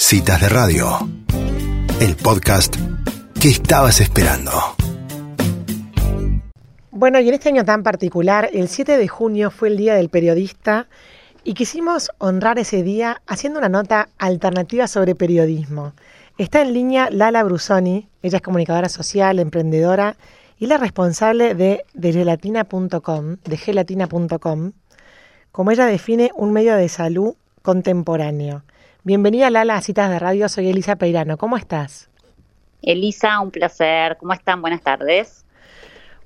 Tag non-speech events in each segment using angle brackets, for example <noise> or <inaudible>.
Citas de Radio, el podcast que estabas esperando. Bueno, y en este año tan particular, el 7 de junio fue el Día del Periodista y quisimos honrar ese día haciendo una nota alternativa sobre periodismo. Está en línea Lala Brusoni, ella es comunicadora social, emprendedora y la responsable de, de gelatina.com, de gelatina.com, como ella define un medio de salud contemporáneo. Bienvenida Lala a Citas de Radio, soy Elisa Peirano, ¿cómo estás? Elisa, un placer, ¿cómo están? Buenas tardes.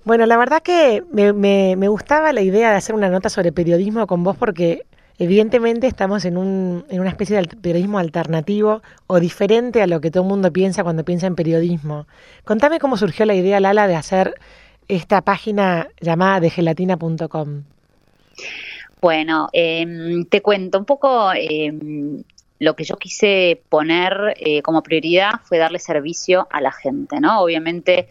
Bueno, la verdad que me, me, me, gustaba la idea de hacer una nota sobre periodismo con vos porque evidentemente estamos en, un, en una especie de periodismo alternativo o diferente a lo que todo el mundo piensa cuando piensa en periodismo. Contame cómo surgió la idea, Lala, de hacer esta página llamada de gelatina.com. Bueno, eh, te cuento un poco. Eh, lo que yo quise poner eh, como prioridad fue darle servicio a la gente, ¿no? Obviamente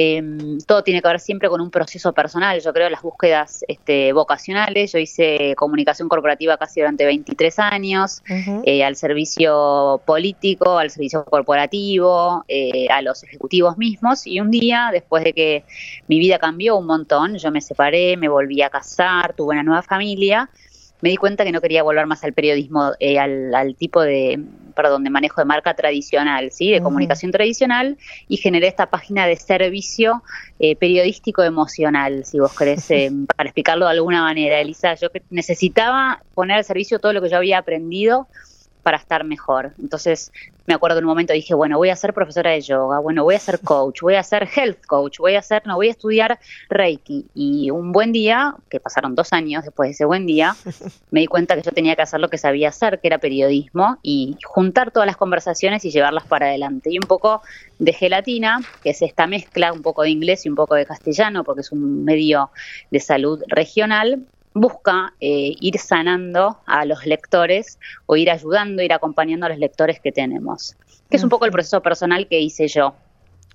eh, todo tiene que ver siempre con un proceso personal, yo creo, las búsquedas este, vocacionales, yo hice comunicación corporativa casi durante 23 años, uh -huh. eh, al servicio político, al servicio corporativo, eh, a los ejecutivos mismos, y un día, después de que mi vida cambió un montón, yo me separé, me volví a casar, tuve una nueva familia, me di cuenta que no quería volver más al periodismo, eh, al, al, tipo de, perdón, de manejo de marca tradicional, ¿sí? de uh -huh. comunicación tradicional, y generé esta página de servicio eh, periodístico emocional, si vos querés, <laughs> eh, para explicarlo de alguna manera, Elisa. Yo necesitaba poner al servicio todo lo que yo había aprendido para estar mejor. Entonces, me acuerdo en un momento dije, bueno, voy a ser profesora de yoga, bueno, voy a ser coach, voy a ser health coach, voy a hacer, no, voy a estudiar Reiki. Y un buen día, que pasaron dos años después de ese buen día, <laughs> me di cuenta que yo tenía que hacer lo que sabía hacer, que era periodismo, y juntar todas las conversaciones y llevarlas para adelante. Y un poco de gelatina, que es esta mezcla, un poco de inglés y un poco de castellano, porque es un medio de salud regional, busca eh, ir sanando a los lectores o ir ayudando, ir acompañando a los lectores que tenemos, que es un poco el proceso personal que hice yo.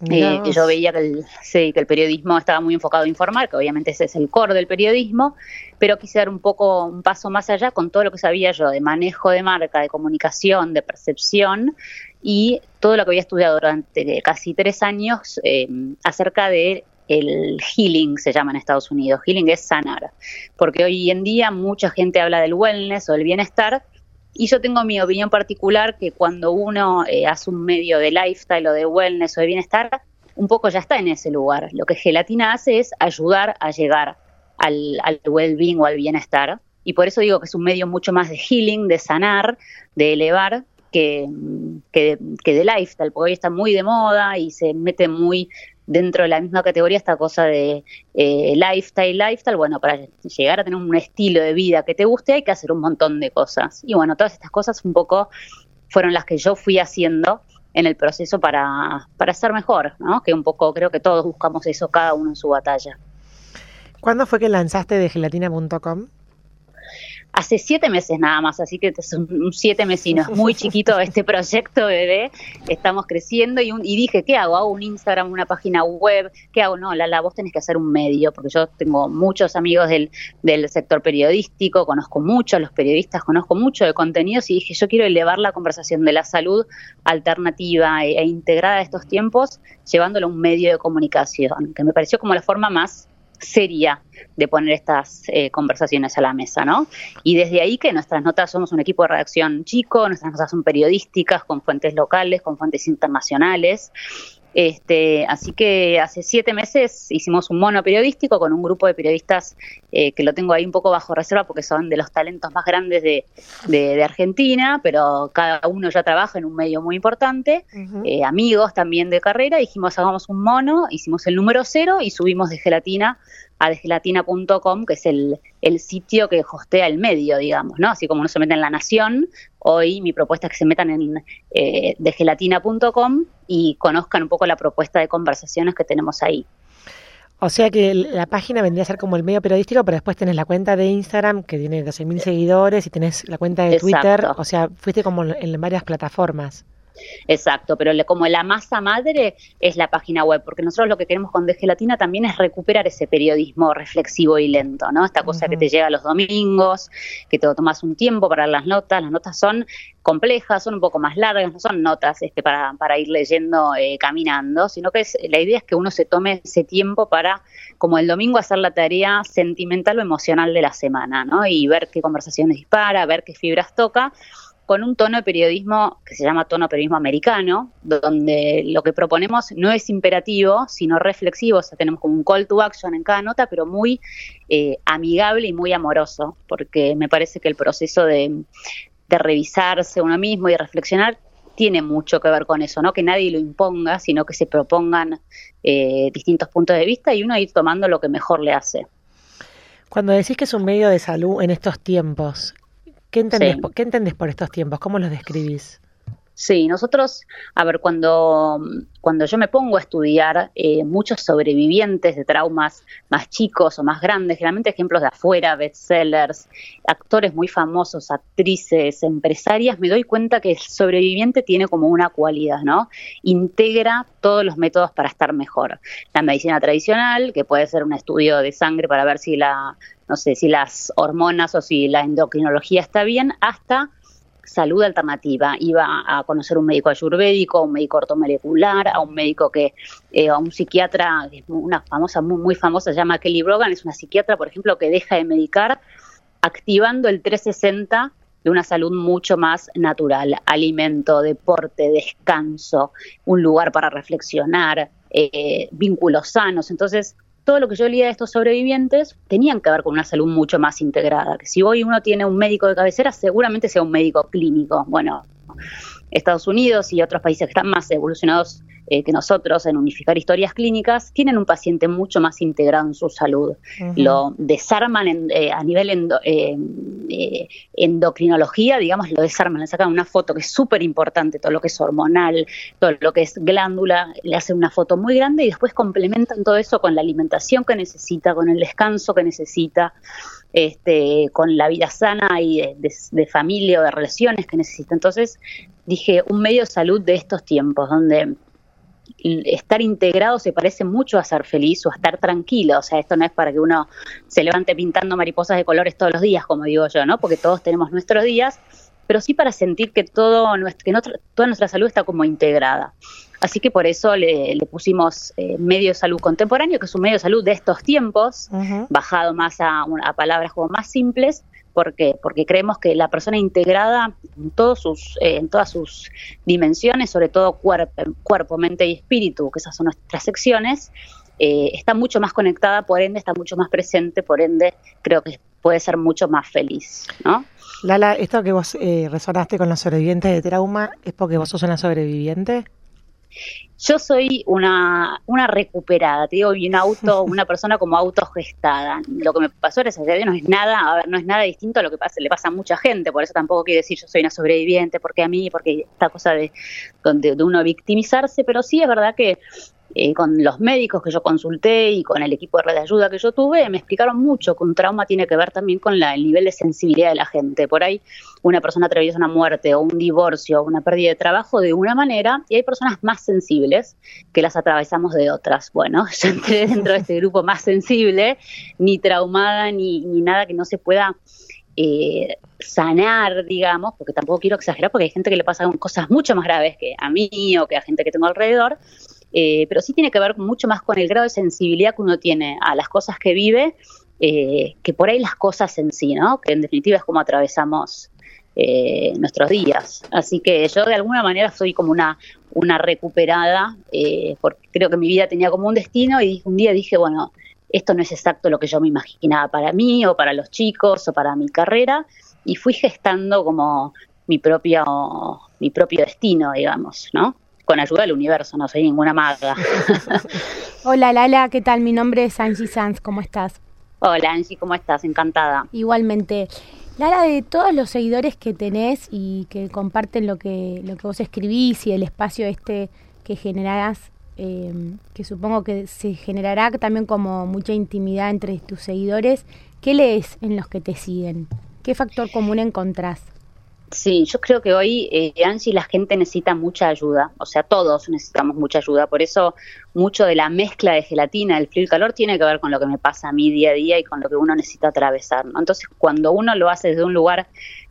Eh, yo veía que el, sí, que el periodismo estaba muy enfocado a informar, que obviamente ese es el core del periodismo, pero quise dar un poco un paso más allá con todo lo que sabía yo de manejo de marca, de comunicación, de percepción y todo lo que había estudiado durante casi tres años eh, acerca de el healing se llama en Estados Unidos. Healing es sanar, porque hoy en día mucha gente habla del wellness o del bienestar y yo tengo mi opinión particular que cuando uno eh, hace un medio de lifestyle o de wellness o de bienestar, un poco ya está en ese lugar. Lo que Gelatina hace es ayudar a llegar al, well-being o al bienestar y por eso digo que es un medio mucho más de healing, de sanar, de elevar que, que, que de lifestyle, porque hoy está muy de moda y se mete muy dentro de la misma categoría esta cosa de eh, lifestyle, lifestyle, bueno, para llegar a tener un estilo de vida que te guste hay que hacer un montón de cosas. Y bueno, todas estas cosas un poco fueron las que yo fui haciendo en el proceso para, para ser mejor, ¿no? Que un poco creo que todos buscamos eso, cada uno en su batalla. ¿Cuándo fue que lanzaste de gelatina.com? Hace siete meses nada más, así que es un siete mesinos, muy <laughs> chiquito este proyecto, bebé, estamos creciendo y, un, y, dije, ¿qué hago? ¿Hago un Instagram, una página web? ¿Qué hago? No, la, la vos tenés que hacer un medio, porque yo tengo muchos amigos del, del sector periodístico, conozco mucho a los periodistas, conozco mucho de contenidos y dije, yo quiero elevar la conversación de la salud alternativa e, e integrada a estos tiempos, llevándolo a un medio de comunicación, que me pareció como la forma más seria de poner estas eh, conversaciones a la mesa, ¿no? Y desde ahí que nuestras notas somos un equipo de redacción chico, nuestras notas son periodísticas, con fuentes locales, con fuentes internacionales. Este, así que hace siete meses hicimos un mono periodístico con un grupo de periodistas eh, que lo tengo ahí un poco bajo reserva porque son de los talentos más grandes de, de, de Argentina, pero cada uno ya trabaja en un medio muy importante, uh -huh. eh, amigos también de carrera, dijimos hagamos un mono, hicimos el número cero y subimos de gelatina a desgelatina.com, que es el, el, sitio que hostea el medio, digamos, ¿no? Así como no se mete en La Nación, hoy mi propuesta es que se metan en eh, desgelatina.com y conozcan un poco la propuesta de conversaciones que tenemos ahí. O sea que la página vendría a ser como el medio periodístico, pero después tenés la cuenta de Instagram que tiene 12.000 seguidores y tenés la cuenta de Exacto. Twitter, o sea, fuiste como en varias plataformas. Exacto, pero como la masa madre es la página web, porque nosotros lo que queremos con De Gelatina también es recuperar ese periodismo reflexivo y lento, ¿no? Esta cosa que te llega los domingos, que te tomas un tiempo para las notas, las notas son complejas, son un poco más largas, no son notas este, para, para ir leyendo eh, caminando, sino que es, la idea es que uno se tome ese tiempo para, como el domingo, hacer la tarea sentimental o emocional de la semana, ¿no? Y ver qué conversaciones dispara, ver qué fibras toca con un tono de periodismo que se llama tono periodismo americano, donde lo que proponemos no es imperativo, sino reflexivo, o sea, tenemos como un call to action en cada nota, pero muy eh, amigable y muy amoroso, porque me parece que el proceso de, revisarse uno mismo y reflexionar tiene mucho que ver con eso, ¿no? Que nadie lo imponga, sino que se propongan eh, distintos puntos de vista y uno ir tomando lo que mejor le hace. Cuando decís que es un medio de salud en estos tiempos, ¿Qué entendés, ¿Qué entendés por estos tiempos? ¿Cómo los describís? Sí, nosotros, a ver, cuando, cuando yo me pongo a estudiar eh, muchos sobrevivientes de traumas más chicos o más grandes, generalmente ejemplos de afuera, bestsellers, actores muy famosos, actrices, empresarias, me doy cuenta que el sobreviviente tiene como una cualidad, ¿no? Integra todos los métodos para estar mejor. La medicina tradicional, que puede ser un estudio de sangre para ver si la, no sé, si las hormonas o si la endocrinología está bien, hasta salud alternativa. Iba a conocer un médico ayurvédico, un médico ortomolecular, a un médico que, eh, a un psiquiatra, una famosa, muy, muy famosa, se llama Kelly Brogan, es una psiquiatra, por ejemplo, que deja de medicar activando el 360 de una salud mucho más natural, alimento, deporte, descanso, un lugar para reflexionar, eh, vínculos sanos. Entonces, todo lo que yo leía de estos sobrevivientes tenían que ver con una salud mucho más integrada. Que si hoy uno tiene un médico de cabecera, seguramente sea un médico clínico. Bueno, Estados Unidos y otros países que están más evolucionados eh, que nosotros en unificar historias clínicas, tienen un paciente mucho más integrado en su salud. Lo desarman eh, a nivel eh, endocrinología, digamos, lo desarman, le sacan una foto que es súper importante, todo lo que es hormonal, todo lo que es glándula, le hacen una foto muy grande y después complementan todo eso con la alimentación que necesita, con el descanso que necesita. Este, con la vida sana y de, familia o de relaciones que necesita. Entonces dije, un medio de salud de estos tiempos, donde estar integrado se parece mucho a ser feliz o a estar tranquilo. O sea, esto no es para que uno se levante pintando mariposas de colores todos los días, como digo yo, ¿no? Porque todos tenemos nuestros días, pero sí para sentir que, todo que toda nuestra salud está como integrada. Así que por eso le, pusimos eh, medio de salud contemporáneo, que es un medio de salud de estos tiempos, bajado más a, a palabras como más simples, ¿Por qué? Porque creemos que la persona integrada en, todos sus, eh, en todas sus dimensiones, sobre todo cuerpo, cuerpo, mente y espíritu, que esas son nuestras secciones, eh, está mucho más conectada, por ende está mucho más presente, por ende creo que puede ser mucho más feliz, ¿no? Lala, esto que vos eh, resonaste con los sobrevivientes de trauma, ¿es porque vos sos una sobreviviente? Yo soy una, una recuperada, te digo, un auto, <laughs> una persona como autogestada. Lo que me pasó en ese no es nada, a ver, no es nada distinto a lo que pasa, le pasa a mucha gente, por eso tampoco quiero decir yo soy una sobreviviente, porque a mí, porque esta cosa de, de uno victimizarse, pero sí es verdad que eh, con los médicos que yo consulté y con el equipo de red de ayuda que yo tuve, me explicaron mucho que un trauma tiene que ver también con la, el nivel de sensibilidad de la gente. Por ahí una persona atraviesa una muerte o un divorcio o una pérdida de trabajo de una manera y hay personas más sensibles que las atravesamos de otras. Bueno, <laughs> yo entré dentro de este grupo más sensible, ni traumada ni, ni nada que no se pueda eh, sanar, digamos, porque tampoco quiero exagerar, porque hay gente que le pasa cosas mucho más graves que a mí o que a gente que tengo alrededor, eh, pero sí tiene que ver mucho más con el grado de sensibilidad que uno tiene a las cosas que vive, eh, que por ahí las cosas en sí, ¿no? Que en definitiva es como atravesamos eh, nuestros días. Así que yo de alguna manera soy como una, una recuperada, porque creo que mi vida tenía como un destino y un día dije, bueno, esto no es exacto lo que yo me imaginaba para mí o para los chicos o para mi carrera, y fui gestando como mi propio, mi propio destino, digamos, ¿no? Con ayuda del universo, no soy ninguna maga. <laughs> Hola Lala, ¿qué tal? Mi nombre es Angie Sanz, ¿cómo estás? Hola Angie, ¿cómo estás? Encantada. Igualmente. Lala, de todos los seguidores que tenés y que comparten lo que, lo que vos escribís y el espacio este que generarás, em, que supongo que se generará también como mucha intimidad entre tus seguidores, ¿qué lees en los que te siguen? ¿Qué factor común encontrás? Sí, yo creo que hoy, eh, Angie, la gente necesita mucha ayuda, o sea, todos necesitamos mucha ayuda, por eso mucho de la mezcla de gelatina, el frío y el calor, tiene que ver con lo que me pasa a mí día a día y con lo que uno necesita atravesar. ¿no? Entonces, cuando uno lo hace desde un lugar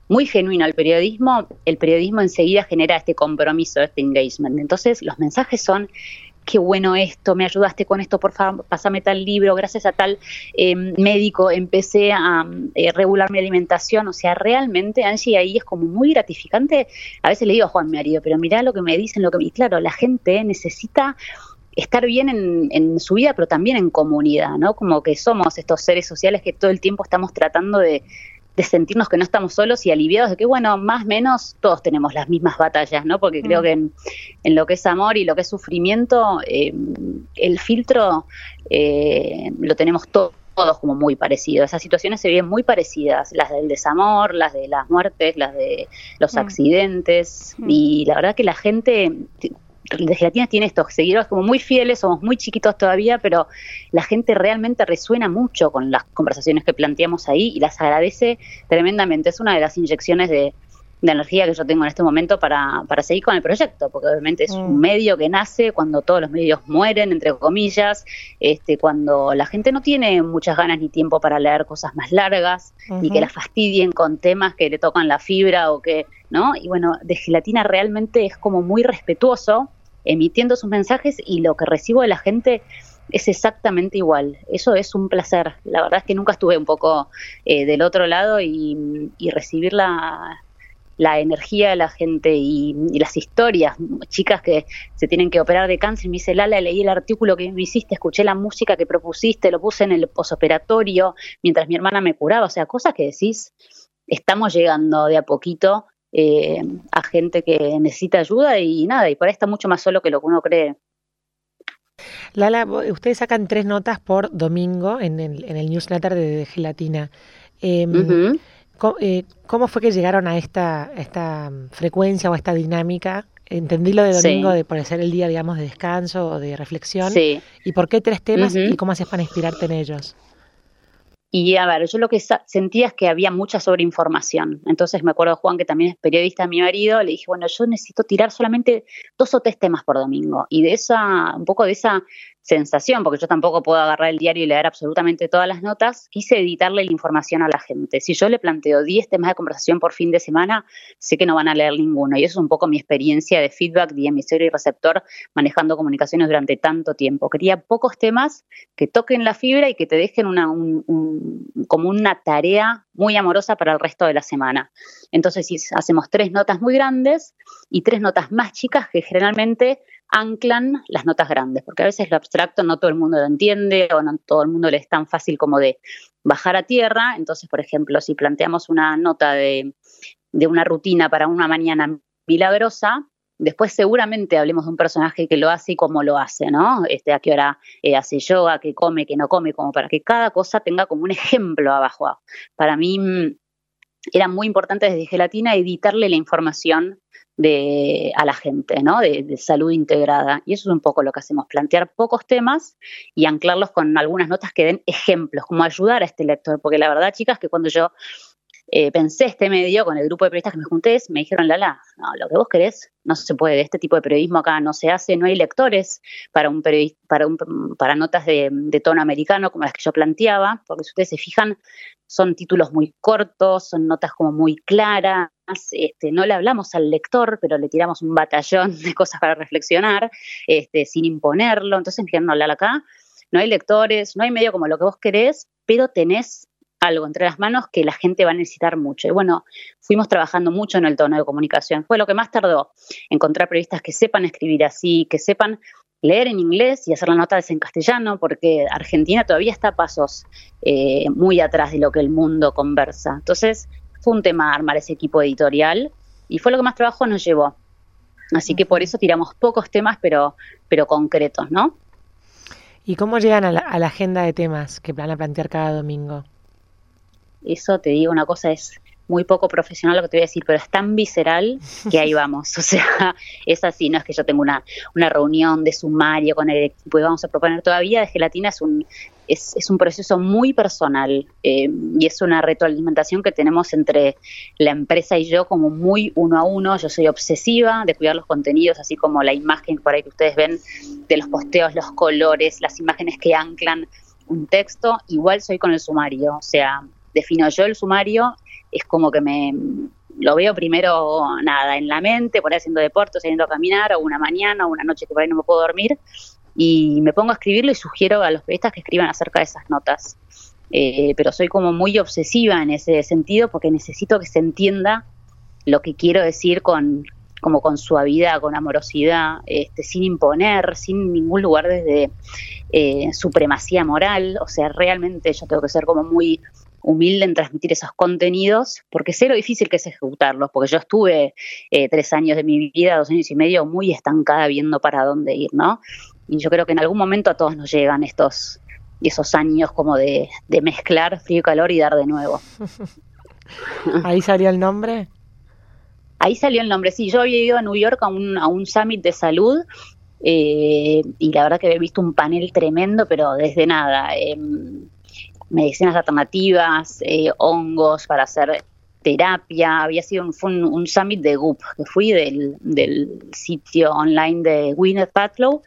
muy genuino al periodismo, el periodismo enseguida genera este compromiso, este engagement. Entonces, los mensajes son qué bueno esto, me ayudaste con esto, por favor, pásame tal libro, gracias a tal eh, médico empecé a eh, regular mi alimentación, o sea, realmente Angie ahí es como muy gratificante, a veces le digo a Juan, mi marido, pero mira lo que me dicen, lo que me... Y claro, la gente necesita estar bien en, en, su vida, pero también en comunidad, ¿no? Como que somos estos seres sociales que todo el tiempo estamos tratando de, de sentirnos que no estamos solos y aliviados de que, bueno, más o menos todos tenemos las mismas batallas, ¿no? Porque creo mm. que en, lo que es amor y lo que es sufrimiento, eh, el filtro eh, lo tenemos todos como muy parecido. Esas situaciones se ven muy parecidas, las del desamor, las de las muertes, las de los mm. accidentes. Mm. Y la verdad que la gente de Gelatina tiene estos seguidores como muy fieles, somos muy chiquitos todavía, pero la gente realmente resuena mucho con las conversaciones que planteamos ahí y las agradece tremendamente. Es una de las inyecciones de, energía que yo tengo en este momento para, para seguir con el proyecto, porque obviamente es un mm. medio que nace cuando todos los medios mueren, entre comillas, este, cuando la gente no tiene muchas ganas ni tiempo para leer cosas más largas, ni que la fastidien con temas que le tocan la fibra o que, ¿no? Y bueno, de gelatina realmente es como muy respetuoso emitiendo sus mensajes y lo que recibo de la gente es exactamente igual. Eso es un placer. La verdad es que nunca estuve un poco eh, del otro lado y, recibir la, la, energía de la gente y, las historias. Chicas que se tienen que operar de cáncer. Me dice, Lala, leí el artículo que me hiciste, escuché la música que propusiste, lo puse en el posoperatorio mientras mi hermana me curaba. O sea, cosas que decís, estamos llegando de a poquito eh, a gente que necesita ayuda y nada, y por ahí está mucho más solo que lo que uno cree. Lala, ustedes sacan tres notas por domingo en el, en el newsletter de, Gelatina. Em, eh, ¿cómo, fue que llegaron a esta, esta frecuencia o a esta dinámica? Entendí lo de domingo de por ser el día, digamos, de descanso o de reflexión. ¿Y por qué tres temas y cómo haces para inspirarte en ellos? Y a ver, yo lo que sentía es que había mucha sobreinformación. Entonces me acuerdo, Juan, que también es periodista, mi marido, le dije, bueno, yo necesito tirar solamente dos o tres temas por domingo. Y de esa, un poco de esa sensación, porque yo tampoco puedo agarrar el diario y leer absolutamente todas las notas, quise editarle la información a la gente. Si yo le planteo 10 temas de conversación por fin de semana, sé que no van a leer ninguno. Y eso es un poco mi experiencia de feedback de emisor y receptor manejando comunicaciones durante tanto tiempo. Quería pocos temas que toquen la fibra y que te dejen una, como una tarea muy amorosa para el resto de la semana. Entonces, si hacemos tres notas muy grandes y tres notas más chicas que generalmente anclan las notas grandes, porque a veces lo abstracto no todo el mundo lo entiende o no todo el mundo le es tan fácil como de bajar a tierra. Entonces, por ejemplo, si planteamos una nota de, una rutina para una mañana milagrosa, Después seguramente hablemos de un personaje que lo hace y cómo lo hace, ¿no? Este, a qué hora eh, hace yoga, qué come, qué no come, como para que cada cosa tenga como un ejemplo abajo. Para mí mm, era muy importante desde Gelatina editarle la información de, a la gente, ¿no? De, salud integrada. Y eso es un poco lo que hacemos, plantear pocos temas y anclarlos con algunas notas que den ejemplos, como ayudar a este lector. Porque la verdad, chicas, que cuando yo eh, pensé este medio con el grupo de periodistas que me junté, me dijeron, Lala, no, lo que vos querés no se puede, este tipo de periodismo acá no se hace, no hay lectores para un para, un, para notas de, de, tono americano como las que yo planteaba, porque si ustedes se fijan, son títulos muy cortos, son notas como muy claras, este, no le hablamos al lector, pero le tiramos un batallón <laughs> de cosas para reflexionar, este, sin imponerlo, entonces me no hablar acá, no hay lectores, no hay medio como lo que vos querés, pero tenés algo entre las manos que la gente va a necesitar mucho. Y bueno, fuimos trabajando mucho en el tono de comunicación. Fue lo que más tardó, encontrar periodistas que sepan escribir así, que sepan leer en inglés y hacer las notas en castellano, porque Argentina todavía está a pasos eh, muy atrás de lo que el mundo conversa. Entonces, fue un tema armar ese equipo editorial y fue lo que más trabajo nos llevó. Así que por eso tiramos pocos temas, pero, pero concretos, ¿no? ¿Y cómo llegan a la, a la agenda de temas que van a plantear cada domingo? Eso te digo, una cosa es muy poco profesional lo que te voy a decir, pero es tan visceral que ahí vamos. <laughs> O sea, es así, no es que yo tenga una, una reunión de sumario con el equipo y vamos a proponer todavía. De gelatina es un es, un proceso muy personal eh, y es una retroalimentación que tenemos entre la empresa y yo como muy uno a uno. Yo soy obsesiva de cuidar los contenidos, así como la imagen por ahí que ustedes ven de los posteos, los colores, las imágenes que anclan un texto. Igual soy con el sumario, o sea, defino yo el sumario, es como que me lo veo primero nada en la mente, por ahí haciendo deporte, saliendo a caminar, o una mañana, o una noche que por ahí no me puedo dormir, y me pongo a escribirlo y sugiero a los periodistas que escriban acerca de esas notas. Eh, pero soy como muy obsesiva en ese sentido porque necesito que se entienda lo que quiero decir con como con suavidad, con amorosidad, este, sin imponer, sin ningún lugar desde eh, supremacía moral. O sea, realmente yo tengo que ser como muy humilde en transmitir esos contenidos, porque sé lo difícil que es ejecutarlos, porque yo estuve eh, tres años de mi vida, dos años y medio, muy estancada viendo para dónde ir, ¿no? Y yo creo que en algún momento a todos nos llegan estos esos años como de, mezclar frío y calor y dar de nuevo. <laughs> ¿Ahí salió el nombre? Ahí salió el nombre, sí, yo había ido a New York a un, a un summit de salud eh, y la verdad que había visto un panel tremendo, pero desde nada, em, medicinas alternativas, eh, hongos para hacer terapia, había sido un, un, summit de GUP, que fui del, del sitio online de Gwyneth Paltrow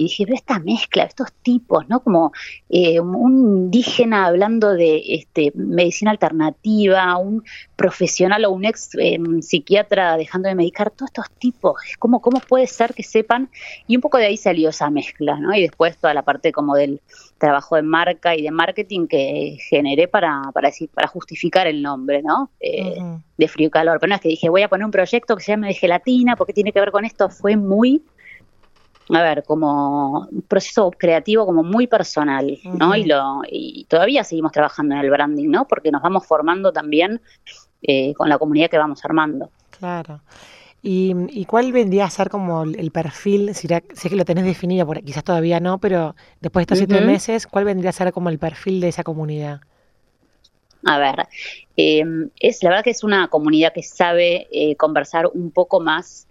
y dije, ve esta mezcla, estos tipos, ¿no? Como eh, un indígena hablando de este, medicina alternativa, un profesional o un ex em, psiquiatra dejando de medicar, todos estos tipos, ¿cómo, ¿cómo puede ser que sepan? Y un poco de ahí salió esa mezcla, ¿no? Y después toda la parte como del trabajo de marca y de marketing que generé para, para decir, para justificar el nombre, ¿no? Eh, de frío y calor. Pero no es que dije, voy a poner un proyecto que se llame de gelatina, porque tiene que ver con esto, fue muy a ver, como un proceso creativo como muy personal, ¿no? Y, lo, y todavía seguimos trabajando en el branding, ¿no? Porque nos vamos formando también eh, con la comunidad que vamos armando. Claro. ¿Y, cuál vendría a ser como el perfil, si sé que lo tenés definido, porque quizás todavía no, pero después de estos siete meses, ¿cuál vendría a ser como el perfil de esa comunidad? A ver, eh, es la verdad que es una comunidad que sabe eh, conversar un poco más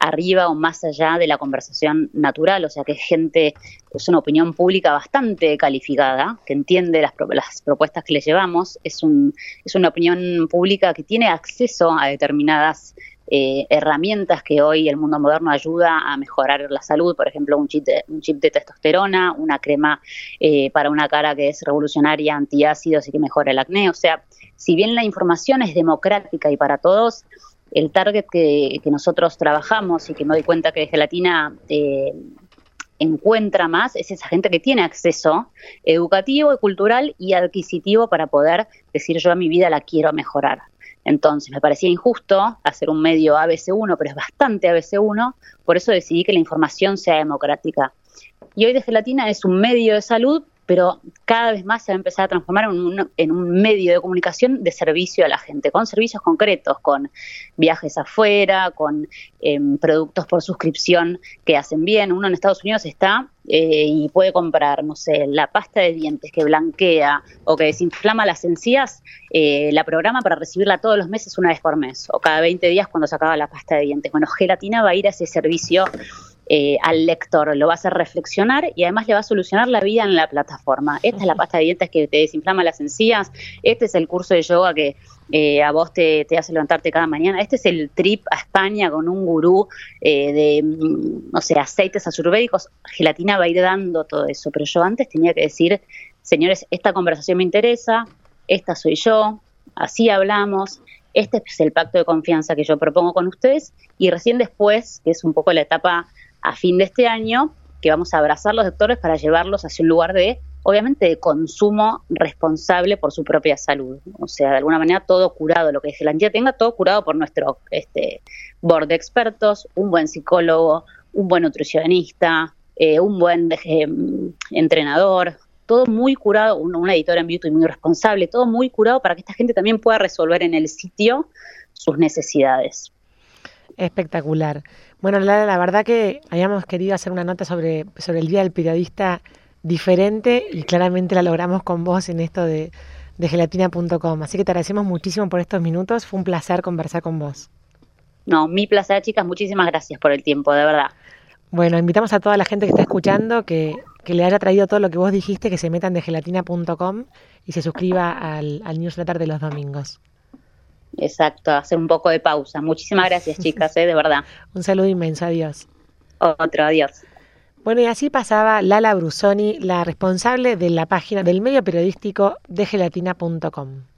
arriba o más allá de la conversación natural, o sea que es gente, es una opinión pública bastante calificada, que entiende las, las propuestas que le llevamos, es, un, es una opinión pública que tiene acceso a determinadas eh, herramientas que hoy el mundo moderno ayuda a mejorar la salud, por ejemplo, un chip de, un chip de testosterona, una crema eh, para una cara que es revolucionaria, antiácidos y que mejora el acné. O sea, si bien la información es democrática y para todos, el target que, nosotros trabajamos y que me doy cuenta que Gelatina eh, encuentra más es esa gente que tiene acceso educativo, cultural y adquisitivo para poder decir yo a mi vida la quiero mejorar. Entonces me parecía injusto hacer un medio ABC1, pero es bastante ABC1, por eso decidí que la información sea democrática. Y hoy de Gelatina es un medio de salud, pero cada vez más se va a empezar a transformar en un, en un, medio de comunicación de servicio a la gente, con servicios concretos, con viajes afuera, con em, productos por suscripción que hacen bien. Uno en Estados Unidos está eh, y puede comprar, no sé, la pasta de dientes que blanquea o que desinflama las encías, eh, la programa para recibirla todos los meses una vez por mes o cada 20 días cuando se acaba la pasta de dientes. Bueno, Gelatina va a ir a ese servicio eh, al lector, lo va a hacer reflexionar y además le va a solucionar la vida en la plataforma. Esta es la pasta de dientes que te desinflama las encías, este es el curso de yoga que eh, a vos te, hace levantarte cada mañana, este es el trip a España con un gurú eh, de, mm, no sé, aceites ayurvédicos, gelatina va a ir dando todo eso, pero yo antes tenía que decir, señores, esta conversación me interesa, esta soy yo, así hablamos, este es el pacto de confianza que yo propongo con ustedes y recién después, que es un poco la etapa a fin de este año que vamos a abrazar los doctores para llevarlos hacia un lugar de, obviamente, de consumo responsable por su propia salud. O sea, de alguna manera todo curado, lo que la entidad tenga todo curado por nuestro este, board de expertos, un buen psicólogo, un buen nutricionista, eh, un buen eh, entrenador, todo muy curado, una editora en YouTube muy responsable, todo muy curado para que esta gente también pueda resolver en el sitio sus necesidades. Espectacular. Bueno, la, verdad que habíamos querido hacer una nota sobre, sobre el Día del Periodista diferente y claramente la logramos con vos en esto de, de gelatina.com. Así que te agradecemos muchísimo por estos minutos. Fue un placer conversar con vos. No, mi placer, chicas. Muchísimas gracias por el tiempo, de verdad. Bueno, invitamos a toda la gente que está escuchando que que le haya traído todo lo que vos dijiste, que se metan de gelatina.com y se suscriba al, al newsletter de los domingos. Exacto, hacer un poco de pausa. Muchísimas gracias, <laughs> chicas, ¿eh? de verdad. un saludo inmenso, adiós. Otro, adiós. Bueno, y así pasaba Lala Brusoni, la responsable de la página del medio periodístico de gelatina.com.